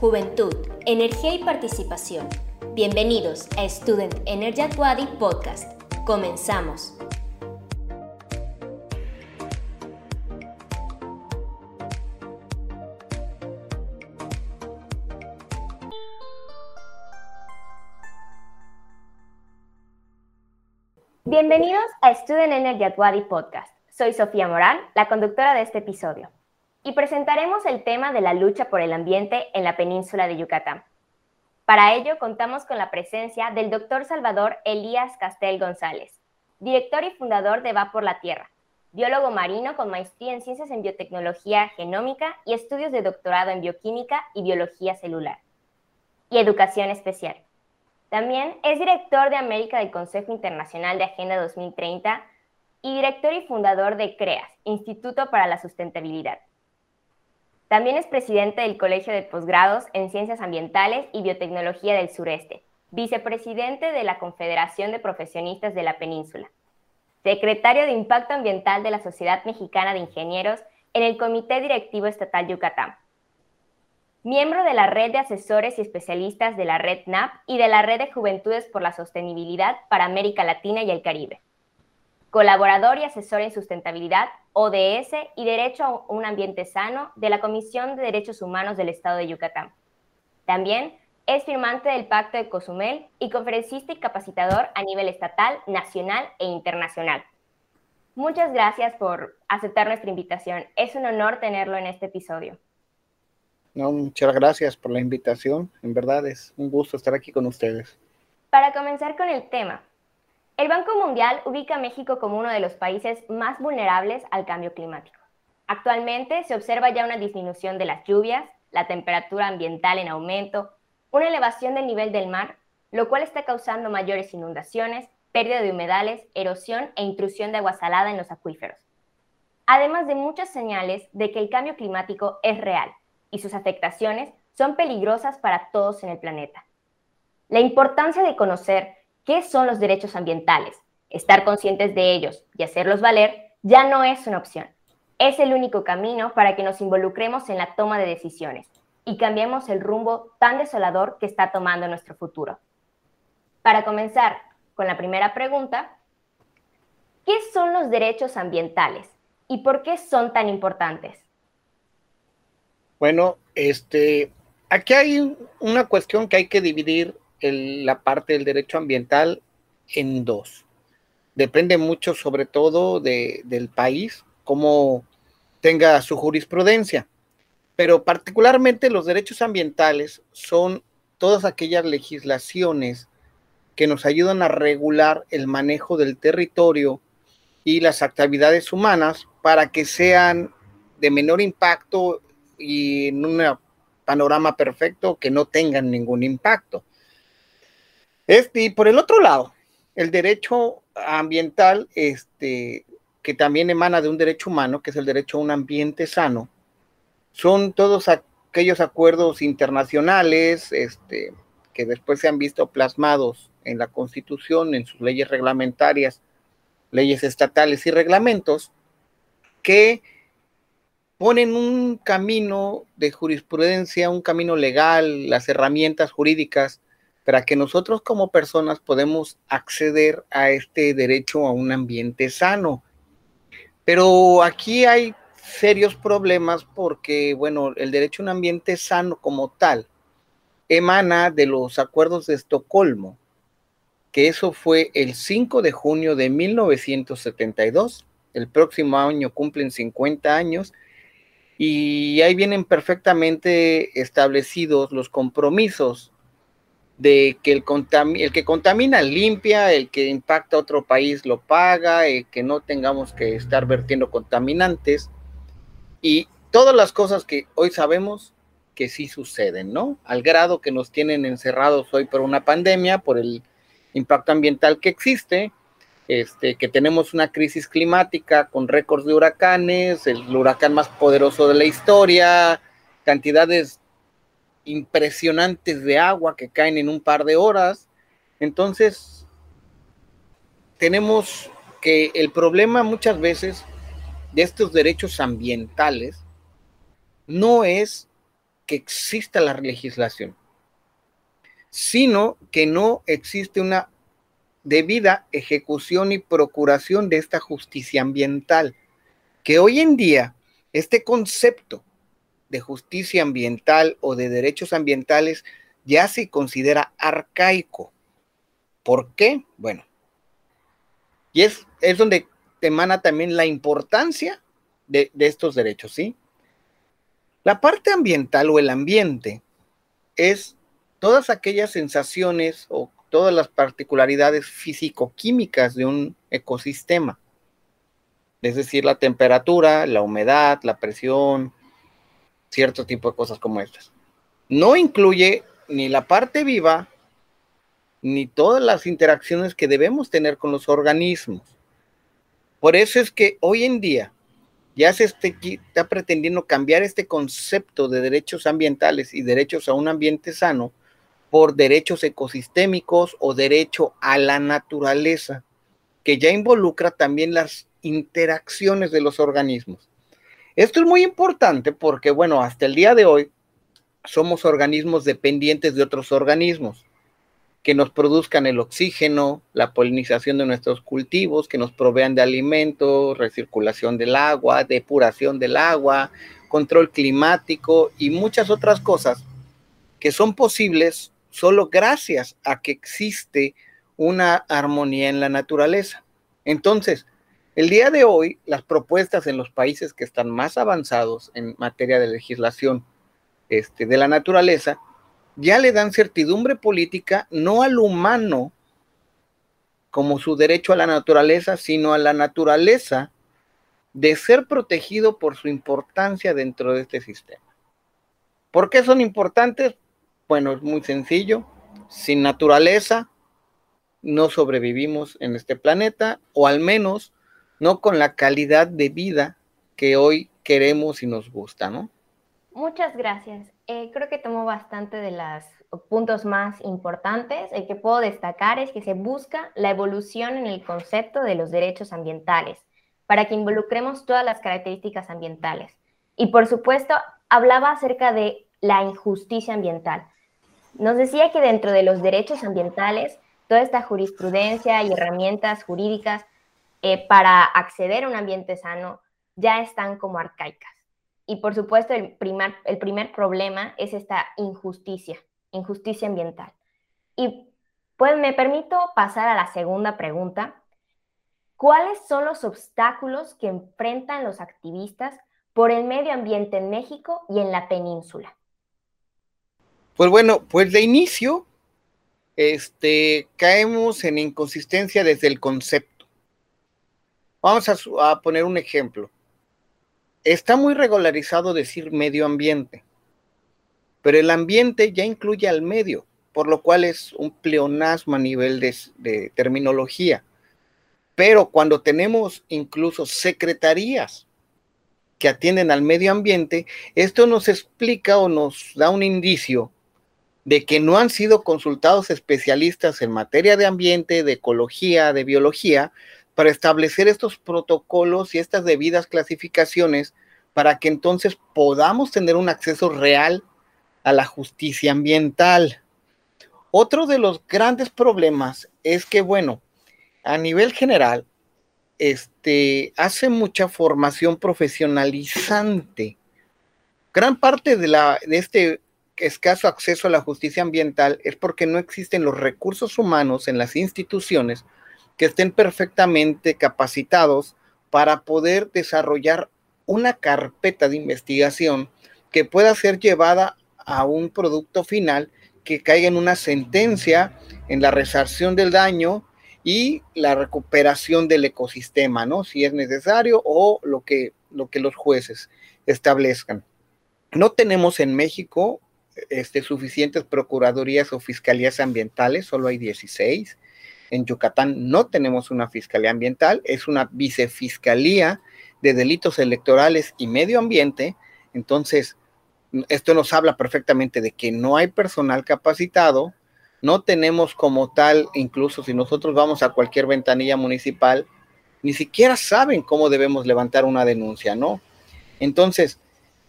Juventud, energía y participación. Bienvenidos a Student Energy at Wadi Podcast. Comenzamos. Bienvenidos a Student Energy at Wadi Podcast. Soy Sofía Morán, la conductora de este episodio, y presentaremos el tema de la lucha por el ambiente en la península de Yucatán. Para ello contamos con la presencia del doctor Salvador Elías Castel González, director y fundador de Va por la Tierra, biólogo marino con maestría en ciencias en biotecnología genómica y estudios de doctorado en bioquímica y biología celular, y educación especial. También es director de América del Consejo Internacional de Agenda 2030 y director y fundador de CREAS, Instituto para la Sustentabilidad. También es presidente del Colegio de Posgrados en Ciencias Ambientales y Biotecnología del Sureste, vicepresidente de la Confederación de Profesionistas de la Península, secretario de Impacto Ambiental de la Sociedad Mexicana de Ingenieros en el Comité Directivo Estatal Yucatán, miembro de la red de asesores y especialistas de la red NAP y de la red de Juventudes por la Sostenibilidad para América Latina y el Caribe. Colaborador y asesor en sustentabilidad, ODS y Derecho a un Ambiente Sano de la Comisión de Derechos Humanos del Estado de Yucatán. También es firmante del Pacto de Cozumel y conferencista y capacitador a nivel estatal, nacional e internacional. Muchas gracias por aceptar nuestra invitación. Es un honor tenerlo en este episodio. No, muchas gracias por la invitación. En verdad es un gusto estar aquí con ustedes. Para comenzar con el tema, el Banco Mundial ubica a México como uno de los países más vulnerables al cambio climático. Actualmente se observa ya una disminución de las lluvias, la temperatura ambiental en aumento, una elevación del nivel del mar, lo cual está causando mayores inundaciones, pérdida de humedales, erosión e intrusión de agua salada en los acuíferos. Además de muchas señales de que el cambio climático es real y sus afectaciones son peligrosas para todos en el planeta. La importancia de conocer qué son los derechos ambientales, estar conscientes de ellos y hacerlos valer ya no es una opción. Es el único camino para que nos involucremos en la toma de decisiones y cambiemos el rumbo tan desolador que está tomando nuestro futuro. Para comenzar con la primera pregunta, ¿qué son los derechos ambientales y por qué son tan importantes? Bueno, este, aquí hay una cuestión que hay que dividir la parte del derecho ambiental en dos. Depende mucho, sobre todo, del país, cómo tenga su jurisprudencia. Pero particularmente los derechos ambientales son todas aquellas legislaciones que nos ayudan a regular el manejo del territorio y las actividades humanas para que sean de menor impacto y en un panorama perfecto que no tengan ningún impacto. Este, y por el otro lado, el derecho ambiental, este, que también emana de un derecho humano, que es el derecho a un ambiente sano, son todos aquellos acuerdos internacionales este, que después se han visto plasmados en la Constitución, en sus leyes reglamentarias, leyes estatales y reglamentos, que ponen un camino de jurisprudencia, un camino legal, las herramientas jurídicas para que nosotros como personas podemos acceder a este derecho a un ambiente sano. Pero aquí hay serios problemas porque, bueno, el derecho a un ambiente sano como tal emana de los acuerdos de Estocolmo, que eso fue el 5 de junio de 1972. El próximo año cumplen 50 años y ahí vienen perfectamente establecidos los compromisos de que el, el que contamina limpia, el que impacta a otro país lo paga, el que no tengamos que estar vertiendo contaminantes y todas las cosas que hoy sabemos que sí suceden, ¿no? Al grado que nos tienen encerrados hoy por una pandemia, por el impacto ambiental que existe, este, que tenemos una crisis climática con récords de huracanes, el huracán más poderoso de la historia, cantidades impresionantes de agua que caen en un par de horas. Entonces, tenemos que el problema muchas veces de estos derechos ambientales no es que exista la legislación, sino que no existe una debida ejecución y procuración de esta justicia ambiental, que hoy en día este concepto de justicia ambiental o de derechos ambientales ya se considera arcaico. ¿Por qué? Bueno, y es, es donde emana también la importancia de, de estos derechos, ¿sí? La parte ambiental o el ambiente es todas aquellas sensaciones o todas las particularidades físico-químicas de un ecosistema. Es decir, la temperatura, la humedad, la presión, cierto tipo de cosas como estas. No incluye ni la parte viva, ni todas las interacciones que debemos tener con los organismos. Por eso es que hoy en día ya se está pretendiendo cambiar este concepto de derechos ambientales y derechos a un ambiente sano por derechos ecosistémicos o derecho a la naturaleza, que ya involucra también las interacciones de los organismos. Esto es muy importante porque, bueno, hasta el día de hoy somos organismos dependientes de otros organismos que nos produzcan el oxígeno, la polinización de nuestros cultivos, que nos provean de alimentos, recirculación del agua, depuración del agua, control climático y muchas otras cosas que son posibles solo gracias a que existe una armonía en la naturaleza. Entonces, el día de hoy, las propuestas en los países que están más avanzados en materia de legislación este, de la naturaleza, ya le dan certidumbre política no al humano como su derecho a la naturaleza, sino a la naturaleza de ser protegido por su importancia dentro de este sistema. ¿Por qué son importantes? Bueno, es muy sencillo. Sin naturaleza no sobrevivimos en este planeta, o al menos no con la calidad de vida que hoy queremos y nos gusta, ¿no? Muchas gracias. Eh, creo que tomo bastante de los puntos más importantes. El que puedo destacar es que se busca la evolución en el concepto de los derechos ambientales para que involucremos todas las características ambientales. Y por supuesto, hablaba acerca de la injusticia ambiental. Nos decía que dentro de los derechos ambientales, toda esta jurisprudencia y herramientas jurídicas eh, para acceder a un ambiente sano ya están como arcaicas. Y por supuesto, el primer, el primer problema es esta injusticia, injusticia ambiental. Y pues me permito pasar a la segunda pregunta. ¿Cuáles son los obstáculos que enfrentan los activistas por el medio ambiente en México y en la península? Pues bueno, pues de inicio, este, caemos en inconsistencia desde el concepto. Vamos a, poner un ejemplo. Está muy regularizado decir medio ambiente, pero el ambiente ya incluye al medio, por lo cual es un pleonasmo a nivel de, de terminología. Pero cuando tenemos incluso secretarías que atienden al medio ambiente, esto nos explica o nos da un indicio de que no han sido consultados especialistas en materia de ambiente, de ecología, de biología, para establecer estos protocolos y estas debidas clasificaciones para que entonces podamos tener un acceso real a la justicia ambiental. Otro de los grandes problemas es que, bueno, a nivel general, este, hace mucha formación profesionalizante. Gran parte de, la, de este escaso acceso a la justicia ambiental es porque no existen los recursos humanos en las instituciones que estén perfectamente capacitados para poder desarrollar una carpeta de investigación que pueda ser llevada a un producto final que caiga en una sentencia en la resarción del daño y la recuperación del ecosistema, ¿no? Si es necesario o lo que, lo que los jueces establezcan. No tenemos en México este, suficientes procuradurías o fiscalías ambientales, solo hay 16. En Yucatán no tenemos una fiscalía ambiental, es una vicefiscalía de delitos electorales y medio ambiente. Entonces, esto nos habla perfectamente de que no hay personal capacitado, no tenemos como tal, incluso si nosotros vamos a cualquier ventanilla municipal, ni siquiera saben cómo debemos levantar una denuncia, ¿no? Entonces,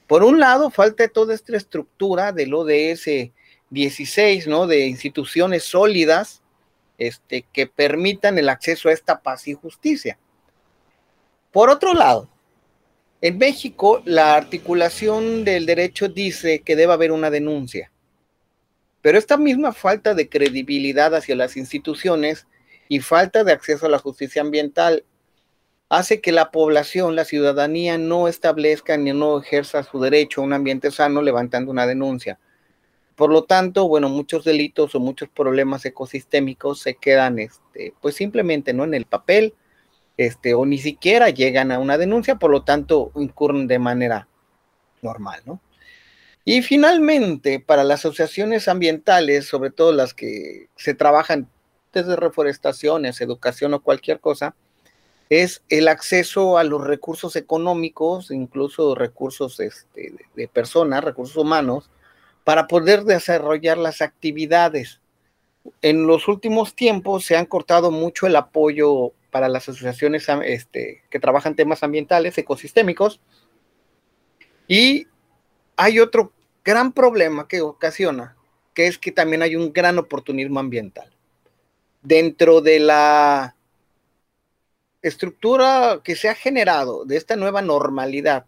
Por un lado, falta toda esta estructura del ODS 16, ¿no? De instituciones sólidas este, que permitan el acceso a esta paz y justicia. Por otro lado, en México la articulación del derecho dice que debe haber una denuncia, pero esta misma falta de credibilidad hacia las instituciones y falta de acceso a la justicia ambiental hace que la población, la ciudadanía, no establezca ni no ejerza su derecho a un ambiente sano levantando una denuncia. Por lo tanto, bueno, muchos delitos o muchos problemas ecosistémicos se quedan, este, pues simplemente, ¿no? En el papel, este, o ni siquiera llegan a una denuncia, por lo tanto, incurren de manera normal, ¿no? Y finalmente, para las asociaciones ambientales, sobre todo las que se trabajan desde reforestaciones, educación o cualquier cosa, es el acceso a los recursos económicos, incluso recursos este, de, personas, recursos humanos, para poder desarrollar las actividades. En los últimos tiempos se han cortado mucho el apoyo para las asociaciones este, que trabajan temas ambientales, ecosistémicos, y hay otro gran problema que ocasiona, que es que también hay un gran oportunismo ambiental. Dentro de la estructura que se ha generado de esta nueva normalidad,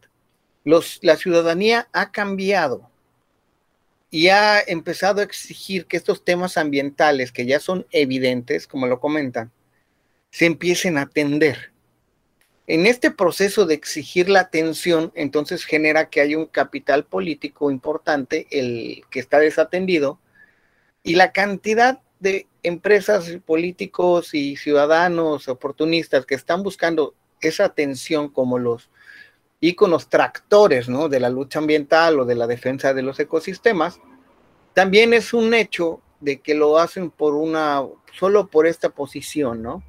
la ciudadanía ha cambiado y ha empezado a exigir que estos temas ambientales, que ya son evidentes, como lo comentan, se empiecen a atender. En este proceso de exigir la atención, entonces genera que hay un capital político importante, el que está desatendido, y la cantidad de empresas, políticos y ciudadanos oportunistas que están buscando esa atención como los íconos tractores ¿no? de la lucha ambiental o de la defensa de los ecosistemas, también es un hecho de que lo hacen por una, solo por esta posición, ¿no?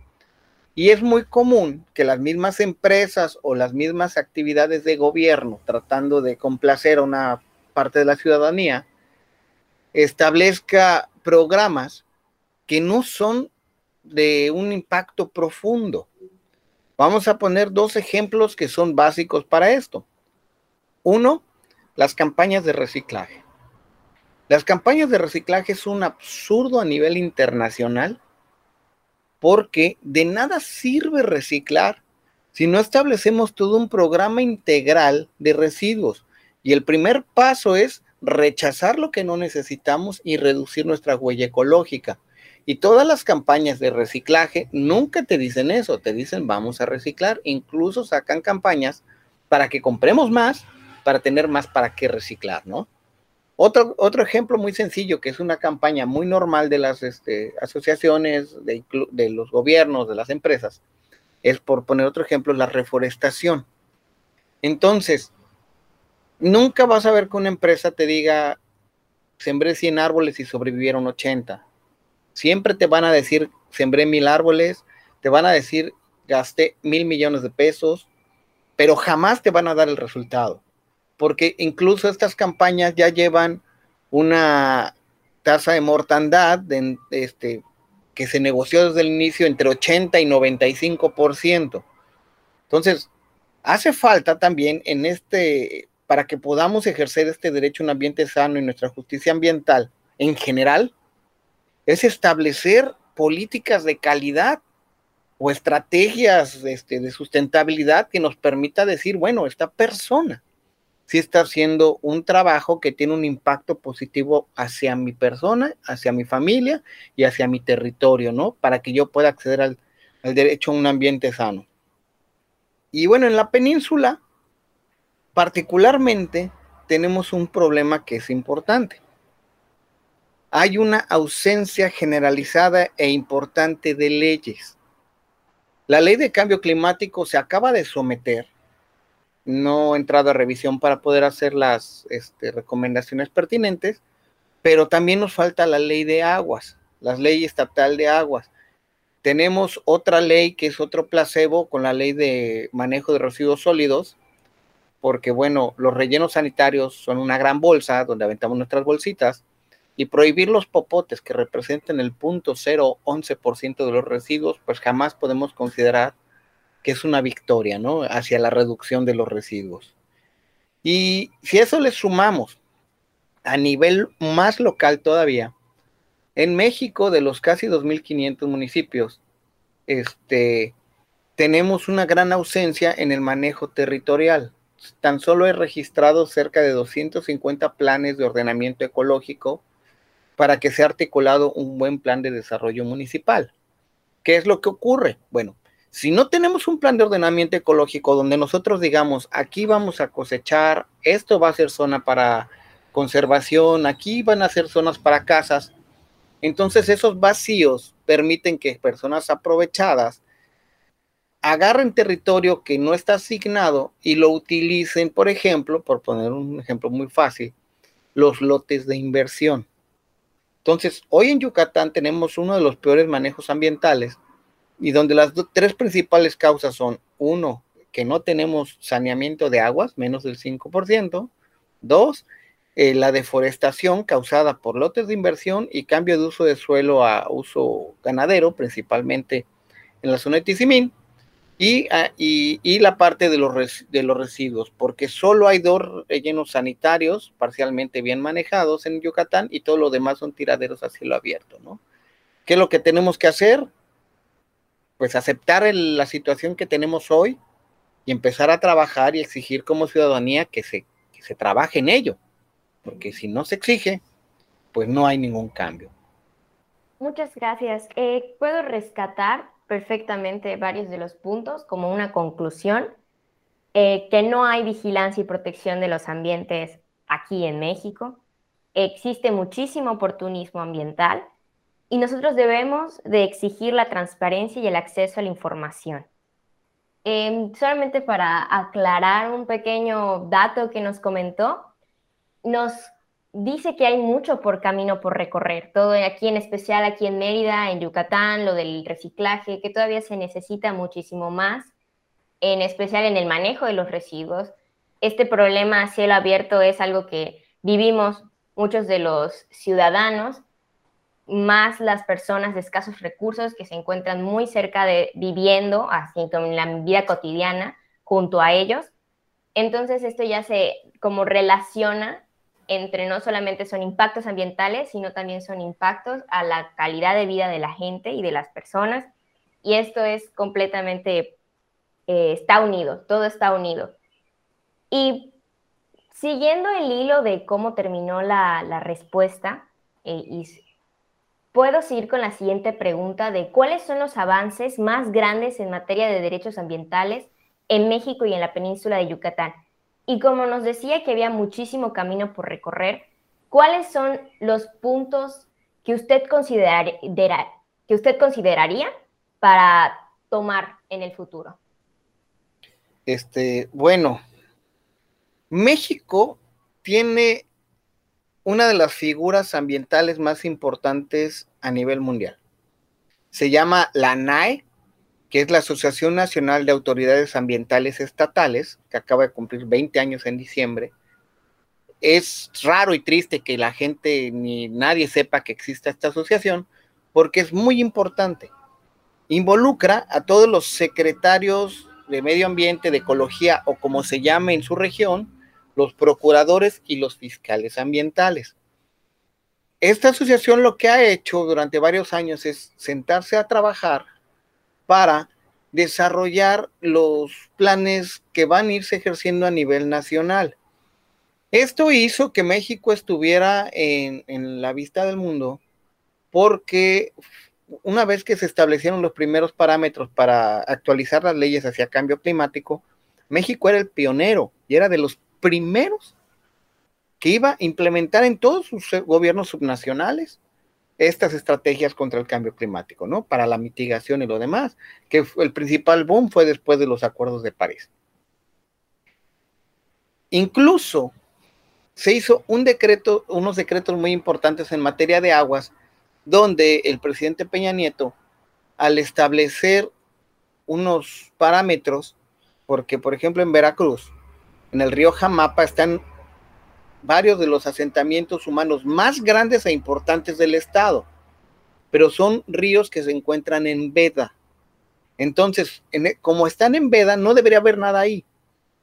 Y es muy común que las mismas empresas o las mismas actividades de gobierno, tratando de complacer a una parte de la ciudadanía, establezca programas que no son de un impacto profundo. Vamos a poner dos ejemplos que son básicos para esto. Uno, las campañas de reciclaje. Las campañas de reciclaje es un absurdo a nivel internacional porque de nada sirve reciclar si no establecemos todo un programa integral de residuos. Y el primer paso es rechazar lo que no necesitamos y reducir nuestra huella ecológica. Y todas las campañas de reciclaje nunca te dicen eso, te dicen vamos a reciclar, incluso sacan campañas para que compremos más, para tener más para qué reciclar, ¿no? Otro, otro ejemplo muy sencillo, que es una campaña muy normal de las este, asociaciones, de, de los gobiernos, de las empresas, es por poner otro ejemplo, la reforestación. Entonces, nunca vas a ver que una empresa te diga, sembré 100 árboles y sobrevivieron 80 Siempre te van a decir, sembré mil árboles, te van a decir, gasté mil millones de pesos, pero jamás te van a dar el resultado. Porque incluso estas campañas ya llevan una tasa de mortandad este, que se negoció desde el inicio entre 80 y 95%. Entonces, hace falta también en este, para que podamos ejercer este derecho a un ambiente sano y nuestra justicia ambiental en general, es establecer políticas de calidad o estrategias este, de sustentabilidad que nos permita decir, bueno, esta persona sí está haciendo un trabajo que tiene un impacto positivo hacia mi persona, hacia mi familia y hacia mi territorio, ¿no? Para que yo pueda acceder al, al derecho a un ambiente sano. Y bueno, en la península, particularmente, tenemos un problema que es importante hay una ausencia generalizada e importante de leyes. La ley de cambio climático se acaba de someter, no ha entrado a revisión para poder hacer las este, recomendaciones pertinentes, pero también nos falta la ley de aguas, la ley estatal de aguas. Tenemos otra ley que es otro placebo con la ley de manejo de residuos sólidos, porque bueno, los rellenos sanitarios son una gran bolsa donde aventamos nuestras bolsitas, y prohibir los popotes que representen el 0.011% de los residuos, pues jamás podemos considerar que es una victoria, ¿no? Hacia la reducción de los residuos. Y si eso le sumamos a nivel más local todavía, en México, de los casi 2.500 municipios, este, tenemos una gran ausencia en el manejo territorial. Tan solo he registrado cerca de 250 planes de ordenamiento ecológico para que sea articulado un buen plan de desarrollo municipal. ¿Qué es lo que ocurre? Bueno, si no tenemos un plan de ordenamiento ecológico donde nosotros digamos, aquí vamos a cosechar, esto va a ser zona para conservación, aquí van a ser zonas para casas, entonces esos vacíos permiten que personas aprovechadas agarren territorio que no está asignado y lo utilicen, por ejemplo, por poner un ejemplo muy fácil, los lotes de inversión. Entonces, hoy en Yucatán tenemos uno de los peores manejos ambientales y donde las tres principales causas son, uno, que no tenemos saneamiento de aguas, menos del 5%, dos, eh, la deforestación causada por lotes de inversión y cambio de uso de suelo a uso ganadero, principalmente en la zona de Tizimín, y, ah, y, la parte de los, de los residuos, porque solo hay dos rellenos sanitarios parcialmente bien manejados en Yucatán y todo lo demás son tiraderos a cielo abierto, ¿no? ¿Qué es lo que tenemos que hacer? Pues aceptar la situación que tenemos hoy y empezar a trabajar y exigir como ciudadanía que se, que se trabaje en ello porque si no se exige, pues no hay ningún cambio. Muchas gracias. Eh, puedo rescatar perfectamente varios de los puntos como una conclusión, eh, que no hay vigilancia y protección de los ambientes aquí en México. Existe muchísimo oportunismo ambiental y nosotros debemos de exigir la transparencia y el acceso a la información. Em, solamente para aclarar un pequeño dato que nos comentó, nos dice que hay mucho por camino por recorrer, todo aquí en especial aquí en Mérida, en Yucatán, lo del reciclaje, que todavía se necesita muchísimo más, en especial en el manejo de los residuos. Este problema a cielo abierto es algo que vivimos muchos de los ciudadanos, más las personas de escasos recursos que se encuentran muy cerca de viviendo, así como en la vida cotidiana, junto a ellos. Entonces esto ya se como relaciona entre no solamente son impactos ambientales, sino también son impactos a la calidad de vida de la gente y de las personas. Y esto es completamente, eh, está unido, todo está unido. Y siguiendo el hilo de cómo terminó la, respuesta, eh, y puedo seguir con la siguiente pregunta de cuáles son los avances más grandes en materia de derechos ambientales en México y en la península de Yucatán. Y como nos decía que había muchísimo camino por recorrer, ¿cuáles son los puntos que usted, que usted consideraría para tomar en el futuro? Este, bueno, México tiene una de las figuras ambientales más importantes a nivel mundial. Se llama la NAE, que es la Asociación Nacional de Autoridades Ambientales Estatales, que acaba de cumplir 20 años en diciembre. Es raro y triste que la gente ni nadie sepa que exista esta asociación, porque es muy importante. Involucra a todos los secretarios de medio ambiente, de ecología o como se llame en su región, los procuradores y los fiscales ambientales. Esta asociación lo que ha hecho durante varios años es sentarse a trabajar para desarrollar los planes que van a irse ejerciendo a nivel nacional. Esto hizo que México estuviera en, la vista del mundo porque una vez que se establecieron los primeros parámetros para actualizar las leyes hacia cambio climático, México era el pionero y era de los primeros que iba a implementar en todos sus gobiernos subnacionales estas estrategias contra el cambio climático, ¿no? Para la mitigación y lo demás, que el principal boom fue después de los acuerdos de París. Incluso se hizo un decreto, unos decretos muy importantes en materia de aguas, donde el presidente Peña Nieto, al establecer unos parámetros, porque por ejemplo en Veracruz, en el río Jamapa están varios de los asentamientos humanos más grandes e importantes del estado, pero son ríos que se encuentran en veda. Entonces, e, como están en veda, no debería haber nada ahí.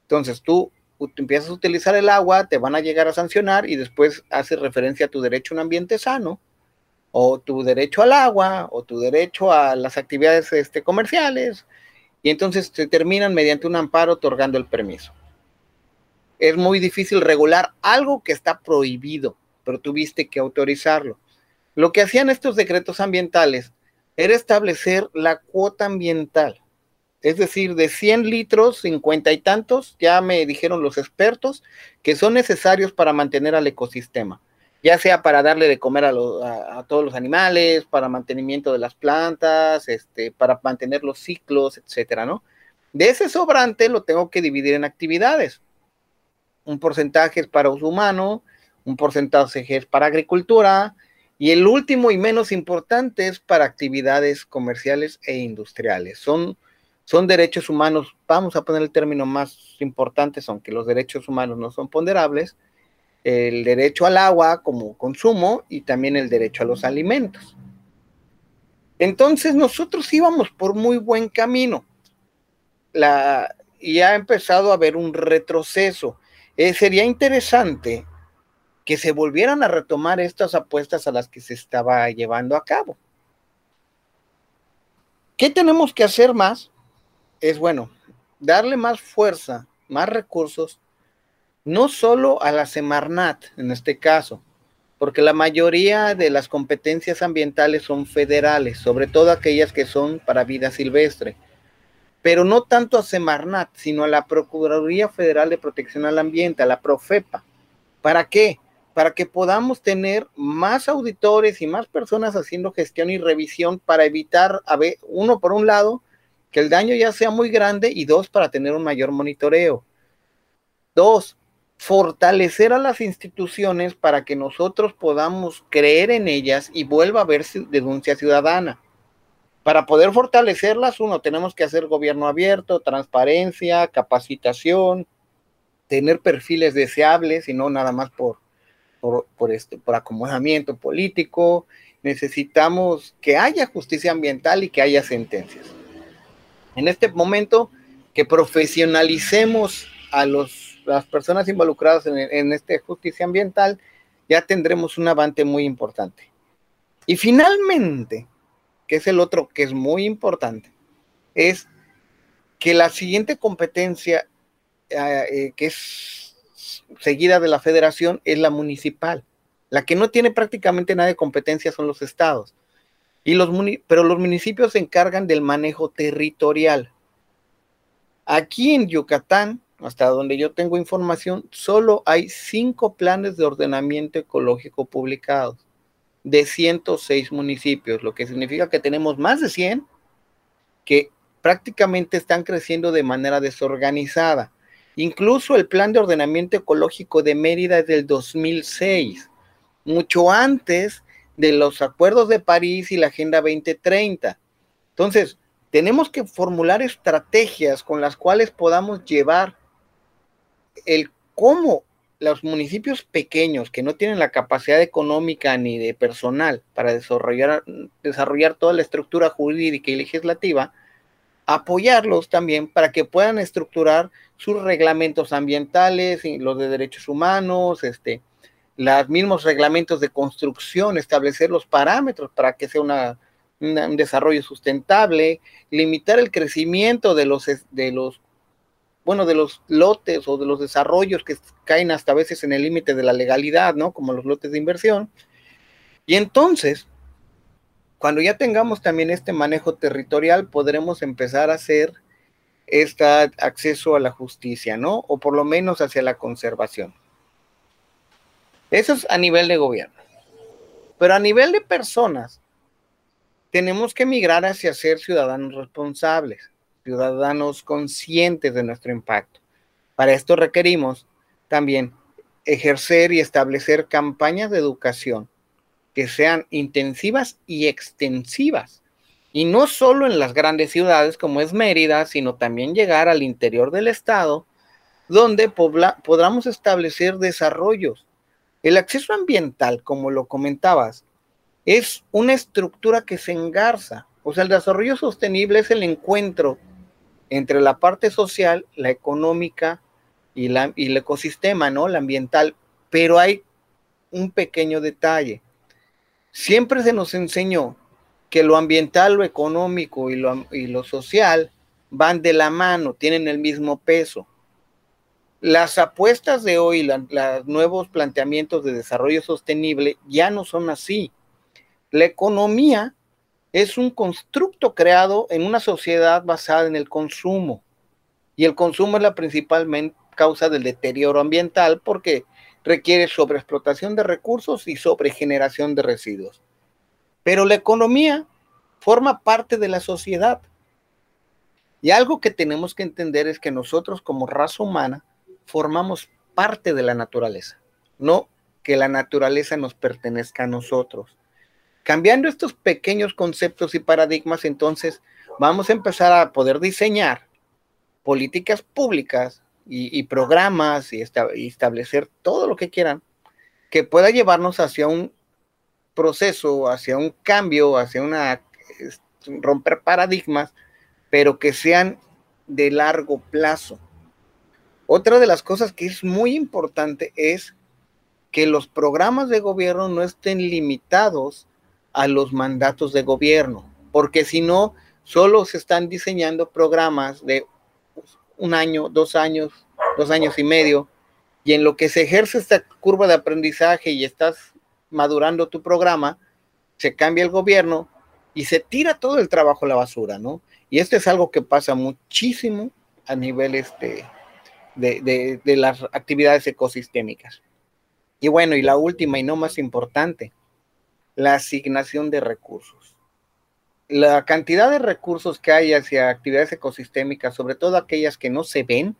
Entonces, tú empiezas a utilizar el agua, te van a llegar a sancionar y después hace referencia a tu derecho a un ambiente sano, o tu derecho al agua, o tu derecho a las actividades este, comerciales, y entonces te terminan mediante un amparo otorgando el permiso. Es muy difícil regular algo que está prohibido, pero tuviste que autorizarlo. Lo que hacían estos decretos ambientales era establecer la cuota ambiental es decir, de 100 litros, 50 y tantos, ya me dijeron los expertos, que son necesarios para mantener al ecosistema, ya sea para darle de comer a, todos los animales, para mantenimiento de las plantas, este, para mantener los ciclos, etcétera, ¿no? De ese sobrante lo tengo que dividir en actividades. Un porcentaje es para uso humano, un porcentaje es para agricultura, y el último y menos importante es para actividades comerciales e industriales. Son son derechos humanos, vamos a poner el término más importante, aunque los derechos humanos no son ponderables, el derecho al agua como consumo y también el derecho a los alimentos. Entonces nosotros íbamos por muy buen camino. La, y ha empezado a haber un retroceso. Eh, sería interesante que se volvieran a retomar estas apuestas a las que se estaba llevando a cabo. ¿Qué tenemos que hacer más? es bueno, darle más fuerza, más recursos, no solo a la Semarnat en este caso, porque la mayoría de las competencias ambientales son federales, sobre todo aquellas que son para vida silvestre, pero no tanto a Semarnat, sino a la Procuraduría Federal de Protección al Ambiente, a la Profepa. ¿Para qué? Para que podamos tener más auditores y más personas haciendo gestión y revisión para evitar, a ver, uno por un lado, que el daño ya sea muy grande y dos, para tener un mayor monitoreo. Dos, fortalecer a las instituciones para que nosotros podamos creer en ellas y vuelva a haber denuncia ciudadana. Para poder fortalecerlas, uno, tenemos que hacer gobierno abierto, transparencia, capacitación, tener perfiles deseables y no nada más por, por, este, por acomodamiento político. Necesitamos que haya justicia ambiental y que haya sentencias en este momento que profesionalicemos a los, las personas involucradas en, en esta justicia ambiental, ya tendremos un avance muy importante. Y finalmente, que es el otro que es muy importante, es que la siguiente competencia eh, eh, que es seguida de la federación es la municipal. La que no tiene prácticamente nada de competencia son los estados. Y los pero los municipios se encargan del manejo territorial. Aquí en Yucatán, hasta donde yo tengo información, solo hay cinco planes de ordenamiento ecológico publicados de 106 municipios, lo que significa que tenemos más de 100 que prácticamente están creciendo de manera desorganizada. Incluso el plan de ordenamiento ecológico de Mérida es del 2006, mucho antes de los acuerdos de París y la Agenda 2030. Entonces, tenemos que formular estrategias con las cuales podamos llevar el cómo los municipios pequeños que no tienen la capacidad económica ni de personal para desarrollar, desarrollar toda la estructura jurídica y legislativa, apoyarlos también para que puedan estructurar sus reglamentos ambientales, los de derechos humanos, este, los mismos reglamentos de construcción, establecer los parámetros para que sea un desarrollo sustentable, limitar el crecimiento de los, de los, bueno, de los lotes o de los desarrollos que caen hasta a veces en el límite de la legalidad, ¿no? Como los lotes de inversión. Y entonces, cuando ya tengamos también este manejo territorial, podremos empezar a hacer este acceso a la justicia, ¿no? O por lo menos hacia la conservación. Eso es a nivel de gobierno. Pero a nivel de personas, tenemos que migrar hacia ser ciudadanos responsables, ciudadanos conscientes de nuestro impacto. Para esto requerimos también ejercer y establecer campañas de educación que sean intensivas y extensivas. Y no solo en las grandes ciudades como es Mérida, sino también llegar al interior del estado, donde podamos establecer desarrollos el acceso ambiental, como lo comentabas, es una estructura que se engarza. O sea, el desarrollo sostenible es el encuentro entre la parte social, la económica y, la, y el ecosistema, ¿no? La ambiental, pero hay un pequeño detalle. Siempre se nos enseñó que lo ambiental, lo económico y lo, y lo social van de la mano, tienen el mismo peso. Las apuestas de hoy, los nuevos planteamientos de desarrollo sostenible ya no son así. La economía es un constructo creado en una sociedad basada en el consumo. Y el consumo es la principal causa del deterioro ambiental porque requiere sobreexplotación de recursos y sobregeneración de residuos. Pero la economía forma parte de la sociedad. Y algo que tenemos que entender es que nosotros como raza humana formamos parte de la naturaleza, no que la naturaleza nos pertenezca a nosotros. Cambiando estos pequeños conceptos y paradigmas, entonces vamos a empezar a poder diseñar políticas públicas y, programas y, establecer todo lo que quieran que pueda llevarnos hacia un proceso, hacia un cambio, hacia una romper paradigmas, pero que sean de largo plazo. Otra de las cosas que es muy importante es que los programas de gobierno no estén limitados a los mandatos de gobierno, porque si no, solo se están diseñando programas de un año, dos años, dos años y medio, y en lo que se ejerce esta curva de aprendizaje y estás madurando tu programa, se cambia el gobierno y se tira todo el trabajo a la basura, ¿no? Y esto es algo que pasa muchísimo a nivel este, de, las actividades ecosistémicas. Y bueno, y la última y no más importante, la asignación de recursos. La cantidad de recursos que hay hacia actividades ecosistémicas, sobre todo aquellas que no se ven,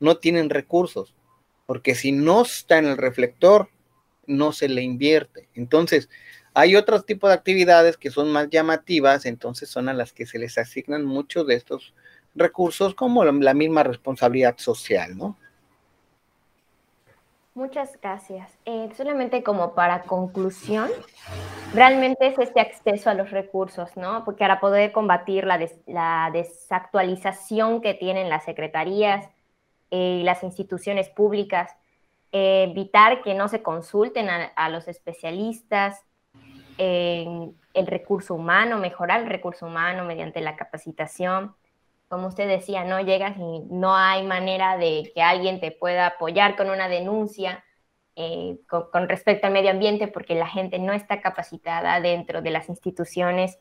no tienen recursos, porque si no está en el reflector, no se le invierte. Entonces, hay otros tipos de actividades que son más llamativas, entonces son a las que se les asignan muchos de estos recursos como la misma responsabilidad social, ¿no? Muchas gracias. Eh, solamente como para conclusión, realmente es este acceso a los recursos, ¿no? Porque para poder combatir la, la desactualización que tienen las secretarías eh, y las instituciones públicas, eh, evitar que no se consulten a, los especialistas, el recurso humano, mejorar el recurso humano mediante la capacitación, como usted decía, no llegas y no hay manera de que alguien te pueda apoyar con una denuncia eh, con, respecto al medio ambiente porque la gente no está capacitada dentro de las instituciones.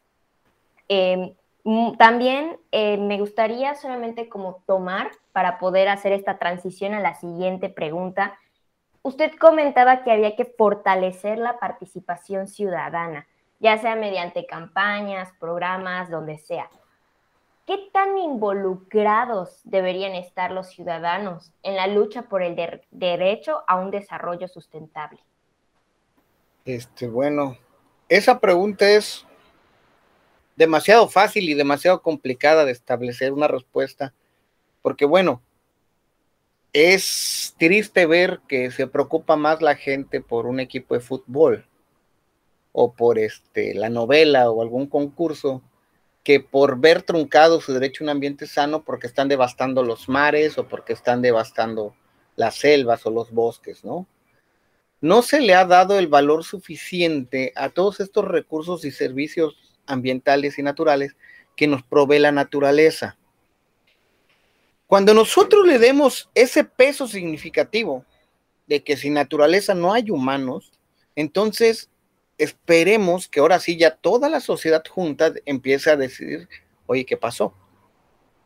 Eh, mm, también eh, me gustaría solamente como tomar para poder hacer esta transición a la siguiente pregunta. Usted comentaba que había que fortalecer la participación ciudadana, ya sea mediante campañas, programas, donde sea. ¿Qué tan involucrados deberían estar los ciudadanos en la lucha por el derecho a un desarrollo sustentable? Este, bueno, esa pregunta es demasiado fácil y demasiado complicada de establecer una respuesta, porque bueno, es triste ver que se preocupa más la gente por un equipo de fútbol o por este la novela o algún concurso que por ver truncado su derecho a un ambiente sano porque están devastando los mares o porque están devastando las selvas o los bosques, ¿no? No se le ha dado el valor suficiente a todos estos recursos y servicios ambientales y naturales que nos provee la naturaleza. Cuando nosotros le demos ese peso significativo de que sin naturaleza no hay humanos, entonces esperemos que ahora sí ya toda la sociedad junta empiece a decir, oye, ¿qué pasó?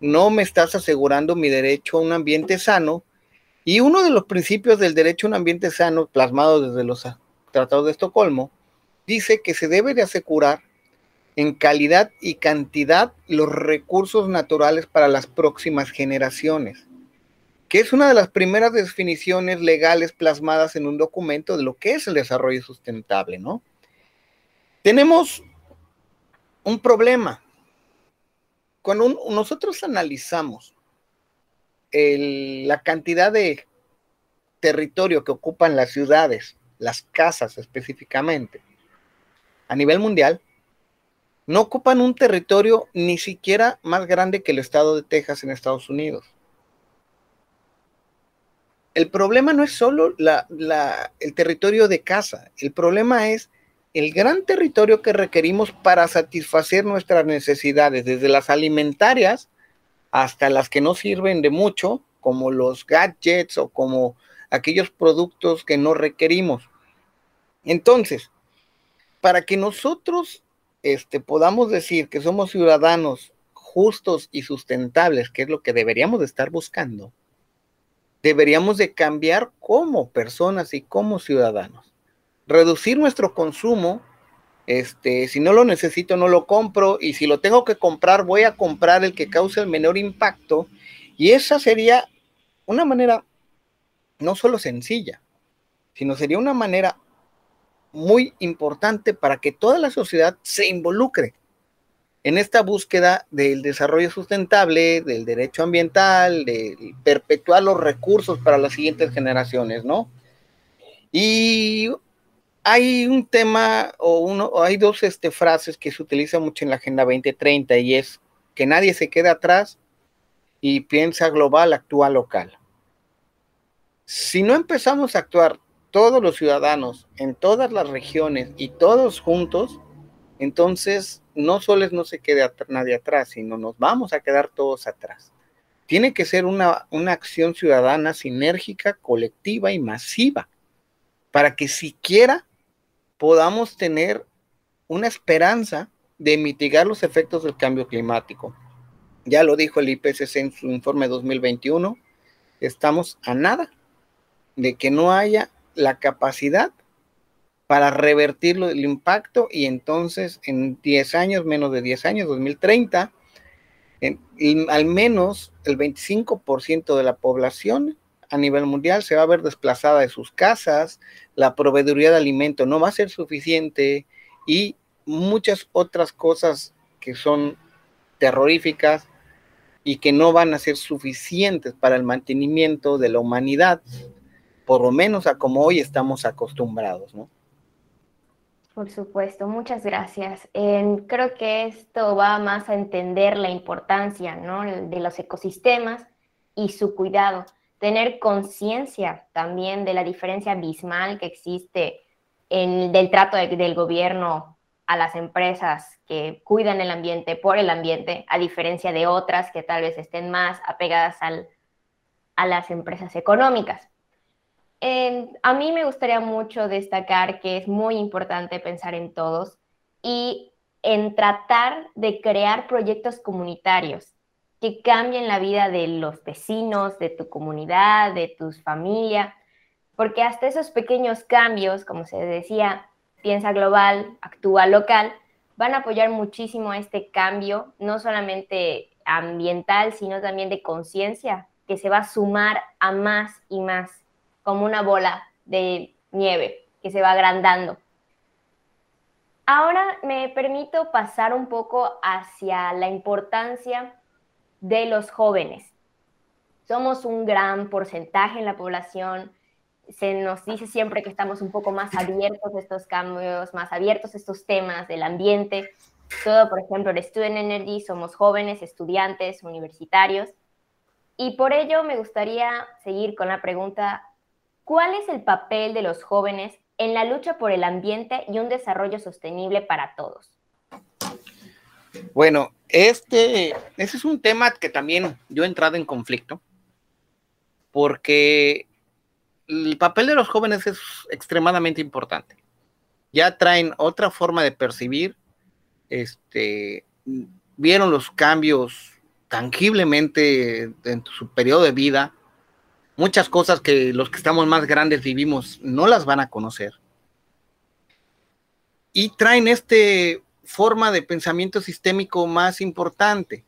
No me estás asegurando mi derecho a un ambiente sano. Y uno de los principios del derecho a un ambiente sano, plasmado desde los tratados de Estocolmo, dice que se debe de asegurar en calidad y cantidad los recursos naturales para las próximas generaciones, que es una de las primeras definiciones legales plasmadas en un documento de lo que es el desarrollo sustentable, ¿no? Tenemos un problema. Cuando nosotros analizamos la cantidad de territorio que ocupan las ciudades, las casas específicamente, a nivel mundial, no ocupan un territorio ni siquiera más grande que el estado de Texas en Estados Unidos. el problema no es solo el territorio de casa, el problema es el gran territorio que requerimos para satisfacer nuestras necesidades, desde las alimentarias hasta las que no sirven de mucho, como los gadgets o como aquellos productos que no requerimos. Entonces, para que nosotros este, podamos decir que somos ciudadanos justos y sustentables, que es lo que deberíamos de estar buscando, deberíamos de cambiar como personas y como ciudadanos reducir nuestro consumo. Este, si no lo necesito, no lo compro. Y si lo tengo que comprar, voy a comprar el que cause el menor impacto. Y esa sería una manera no solo sencilla, sino sería una manera muy importante para que toda la sociedad se involucre en esta búsqueda del desarrollo sustentable, del derecho ambiental, de perpetuar los recursos para las siguientes generaciones, ¿no? Y hay un tema o, uno, hay dos este, frases que se utilizan mucho en la Agenda 2030 y es que nadie se quede atrás y piensa global, actúa local. Si no empezamos a actuar todos los ciudadanos en todas las regiones y todos juntos, entonces no solo no se quede nadie atrás, sino nos vamos a quedar todos atrás. Tiene que ser una, una acción ciudadana sinérgica, colectiva y masiva para que siquiera podamos tener una esperanza de mitigar los efectos del cambio climático. Ya lo dijo el IPCC en su informe 2021, estamos a nada de que no haya la capacidad para revertir el impacto y entonces en 10 años, menos de 10 años, 2030, al menos el 25% de la población a nivel mundial se va a ver desplazada de sus casas, la proveeduría de alimento no va a ser suficiente y muchas otras cosas que son terroríficas y que no van a ser suficientes para el mantenimiento de la humanidad, por lo menos a como hoy estamos acostumbrados, ¿no? Por supuesto, muchas gracias. creo que esto va más a entender la importancia ¿no? de los ecosistemas y su cuidado tener conciencia también de la diferencia abismal que existe en, del trato del gobierno a las empresas que cuidan el ambiente por el ambiente, a diferencia de otras que tal vez estén más apegadas al, a las empresas económicas. a mí me gustaría mucho destacar que es muy importante pensar en todos y en tratar de crear proyectos comunitarios que cambien la vida de los vecinos, de tu comunidad, de tus familias, porque hasta esos pequeños cambios, como se decía, piensa global, actúa local, van a apoyar muchísimo este cambio, no solamente ambiental, sino también de conciencia, que se va a sumar a más y más, como una bola de nieve que se va agrandando. Ahora me permito pasar un poco hacia la importancia de los jóvenes. Somos un gran porcentaje en la población. Se nos dice siempre que estamos un poco más abiertos a estos cambios, más abiertos a estos temas del ambiente. Todo, por ejemplo, el Student Energy, somos jóvenes, estudiantes, universitarios. Y por ello me gustaría seguir con la pregunta, ¿cuál es el papel de los jóvenes en la lucha por el ambiente y un desarrollo sostenible para todos? Bueno, este, ese es un tema que también yo he entrado en conflicto, porque el papel de los jóvenes es extremadamente importante. Ya traen otra forma de percibir, este, vieron los cambios tangiblemente en su periodo de vida. Muchas cosas que los que estamos más grandes vivimos no las van a conocer. Y traen este forma de pensamiento sistémico más importante,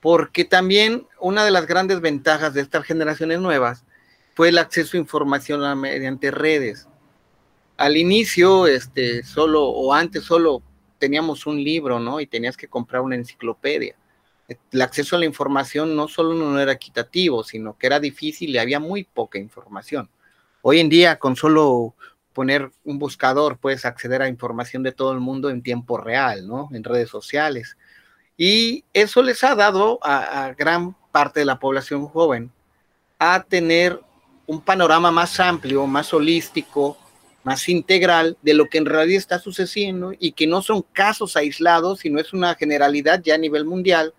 porque también una de las grandes ventajas de estas generaciones nuevas fue el acceso a información mediante redes. Al inicio, este, solo o antes solo teníamos un libro, ¿no? Y tenías que comprar una enciclopedia. El acceso a la información no solo no era equitativo, sino que era difícil y había muy poca información. Hoy en día, con solo poner un buscador, puedes acceder a información de todo el mundo en tiempo real, ¿no? En redes sociales. Y eso les ha dado a, gran parte de la población joven a tener un panorama más amplio, más holístico, más integral de lo que en realidad está sucediendo y que no son casos aislados, sino es una generalidad ya a nivel mundial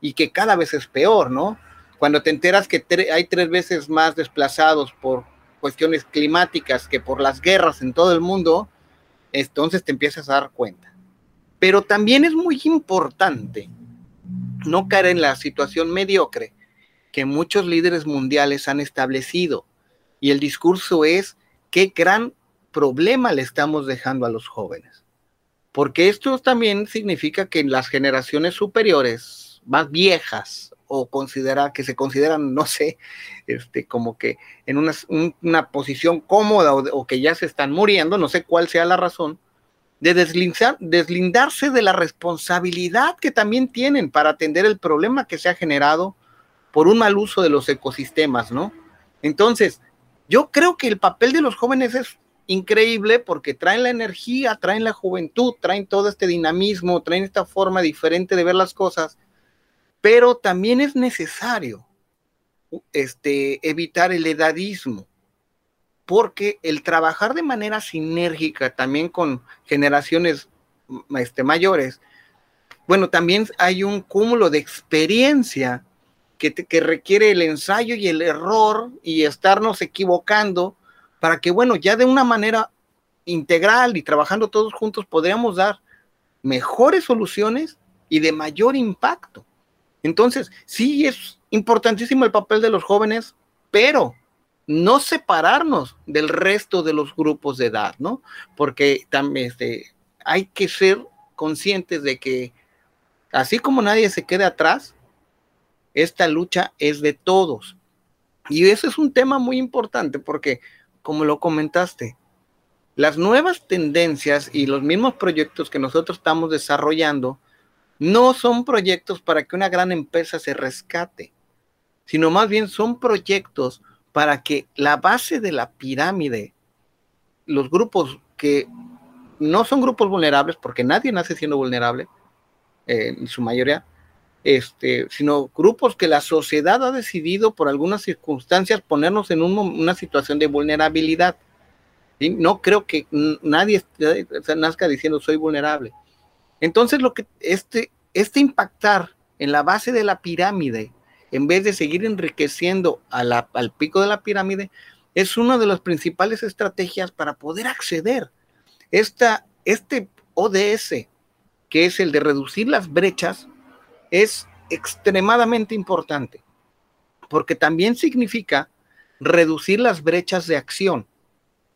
y que cada vez es peor, ¿no? Cuando te enteras que hay tres veces más desplazados por cuestiones climáticas que por las guerras en todo el mundo, entonces te empiezas a dar cuenta. Pero también es muy importante no caer en la situación mediocre que muchos líderes mundiales han establecido. Y el discurso es qué gran problema le estamos dejando a los jóvenes. Porque esto también significa que las generaciones superiores, más viejas, o considerar que se consideran, no sé, este, como que en una, una posición cómoda o, que ya se están muriendo, no sé cuál sea la razón, de deslindar, deslindarse de la responsabilidad que también tienen para atender el problema que se ha generado por un mal uso de los ecosistemas, ¿no? Entonces, yo creo que el papel de los jóvenes es increíble porque traen la energía, traen la juventud, traen todo este dinamismo, traen esta forma diferente de ver las cosas, pero también es necesario este, evitar el edadismo, porque el trabajar de manera sinérgica también con generaciones este, mayores, bueno, también hay un cúmulo de experiencia que, requiere el ensayo y el error y estarnos equivocando para que, bueno, ya de una manera integral y trabajando todos juntos podríamos dar mejores soluciones y de mayor impacto. Entonces, sí es importantísimo el papel de los jóvenes, pero no separarnos del resto de los grupos de edad, ¿no? Porque también este, hay que ser conscientes de que así como nadie se quede atrás, esta lucha es de todos. Y eso es un tema muy importante porque, como lo comentaste, las nuevas tendencias y los mismos proyectos que nosotros estamos desarrollando no son proyectos para que una gran empresa se rescate, sino más bien son proyectos para que la base de la pirámide, los grupos que no son grupos vulnerables, porque nadie nace siendo vulnerable, eh, en su mayoría, este, sino grupos que la sociedad ha decidido por algunas circunstancias ponernos en una situación de vulnerabilidad. No creo que nadie nazca diciendo soy vulnerable. Entonces, lo que este, este impactar en la base de la pirámide, en vez de seguir enriqueciendo al pico de la pirámide, es una de las principales estrategias para poder acceder. Esta, este ODS, que es el de reducir las brechas, es extremadamente importante, porque también significa reducir las brechas de acción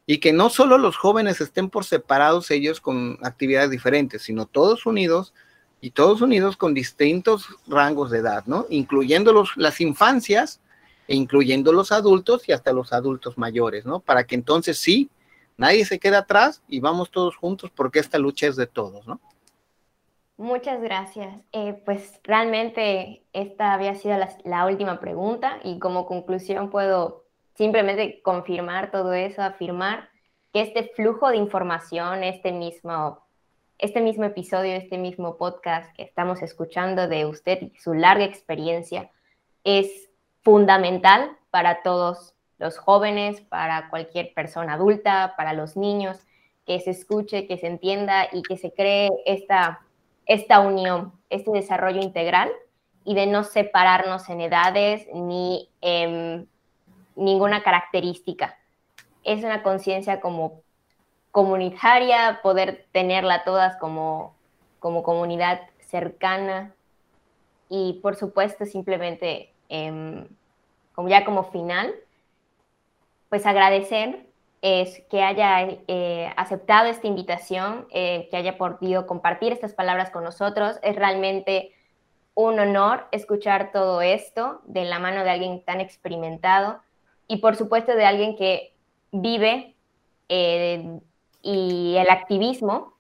y que no solo los jóvenes estén por separados ellos con actividades diferentes, sino todos unidos y todos unidos con distintos rangos de edad, ¿no? Incluyendo los, las infancias e incluyendo los adultos y hasta los adultos mayores, ¿no? Para que entonces sí, nadie se quede atrás y vamos todos juntos porque esta lucha es de todos, ¿no? Muchas gracias. Eh, pues realmente esta había sido la, última pregunta y como conclusión puedo simplemente confirmar todo eso, afirmar que este flujo de información, este mismo, este mismo episodio, este mismo podcast que estamos escuchando de usted y su larga experiencia es fundamental para todos los jóvenes, para cualquier persona adulta, para los niños, que se escuche, que se entienda y que se cree esta esta unión, este desarrollo integral y de no separarnos en edades ni en ninguna característica. Es una conciencia como comunitaria, poder tenerla todas como, como comunidad cercana y por supuesto simplemente em, como ya como final, pues agradecer es que haya eh, aceptado esta invitación, eh, que haya podido compartir estas palabras con nosotros. Es realmente un honor escuchar todo esto de la mano de alguien tan experimentado y por supuesto de alguien que vive eh, y el activismo,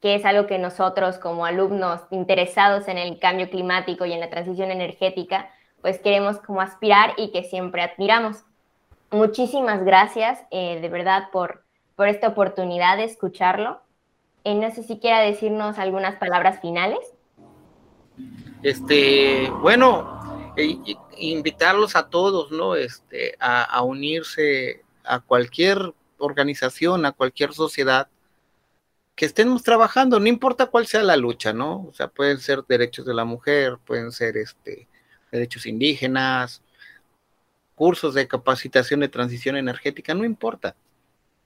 que es algo que nosotros como alumnos interesados en el cambio climático y en la transición energética, pues queremos como aspirar y que siempre admiramos. Muchísimas gracias, eh, de verdad, por, por esta oportunidad de escucharlo. Eh, no sé si quiera decirnos algunas palabras finales. Este, bueno, eh, invitarlos a todos, ¿no? Este, a, unirse a cualquier organización, a cualquier sociedad que estemos trabajando, no importa cuál sea la lucha, ¿no? O sea, pueden ser derechos de la mujer, pueden ser este, derechos indígenas, cursos de capacitación de transición energética, no importa.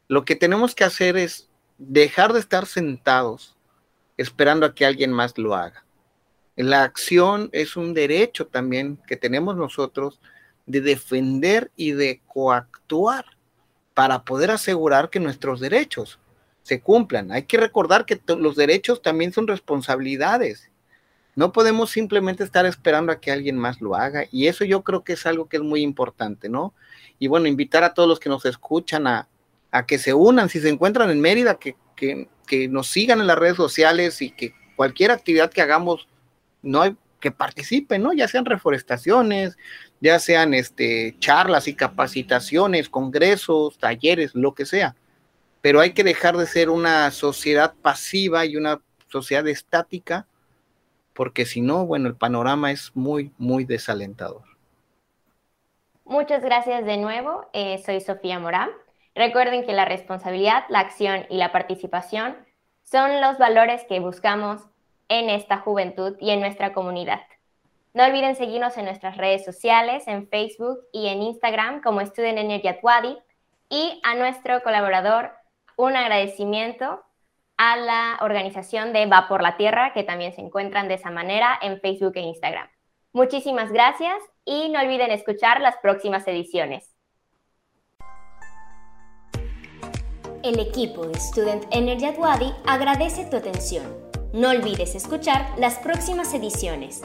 Lo que tenemos que hacer es dejar de estar sentados esperando a que alguien más lo haga. La acción es un derecho también que tenemos nosotros de defender y de coactuar para poder asegurar que nuestros derechos se cumplan. Hay que recordar que los derechos también son responsabilidades. No podemos simplemente estar esperando a que alguien más lo haga y eso yo creo que es algo que es muy importante, ¿no? Y bueno, invitar a todos los que nos escuchan a, que se unan, si se encuentran en Mérida, que, que nos sigan en las redes sociales y que cualquier actividad que hagamos no hay, que participen, ¿no? Ya sean reforestaciones, ya sean este, charlas y capacitaciones, congresos, talleres, lo que sea. Pero hay que dejar de ser una sociedad pasiva y una sociedad estática, porque si no, bueno, el panorama es muy, muy desalentador. Muchas gracias de nuevo. Eh, soy Sofía Morán. Recuerden que la responsabilidad, la acción y la participación son los valores que buscamos en esta juventud y en nuestra comunidad. No olviden seguirnos en nuestras redes sociales, en Facebook y en Instagram como Student Energy at Wadi. Y a nuestro colaborador, un agradecimiento a la organización de Va por la Tierra, que también se encuentran de esa manera en Facebook e Instagram. Muchísimas gracias y no olviden escuchar las próximas ediciones. El equipo de Student Energy at Wadi agradece tu atención. No olvides escuchar las próximas ediciones.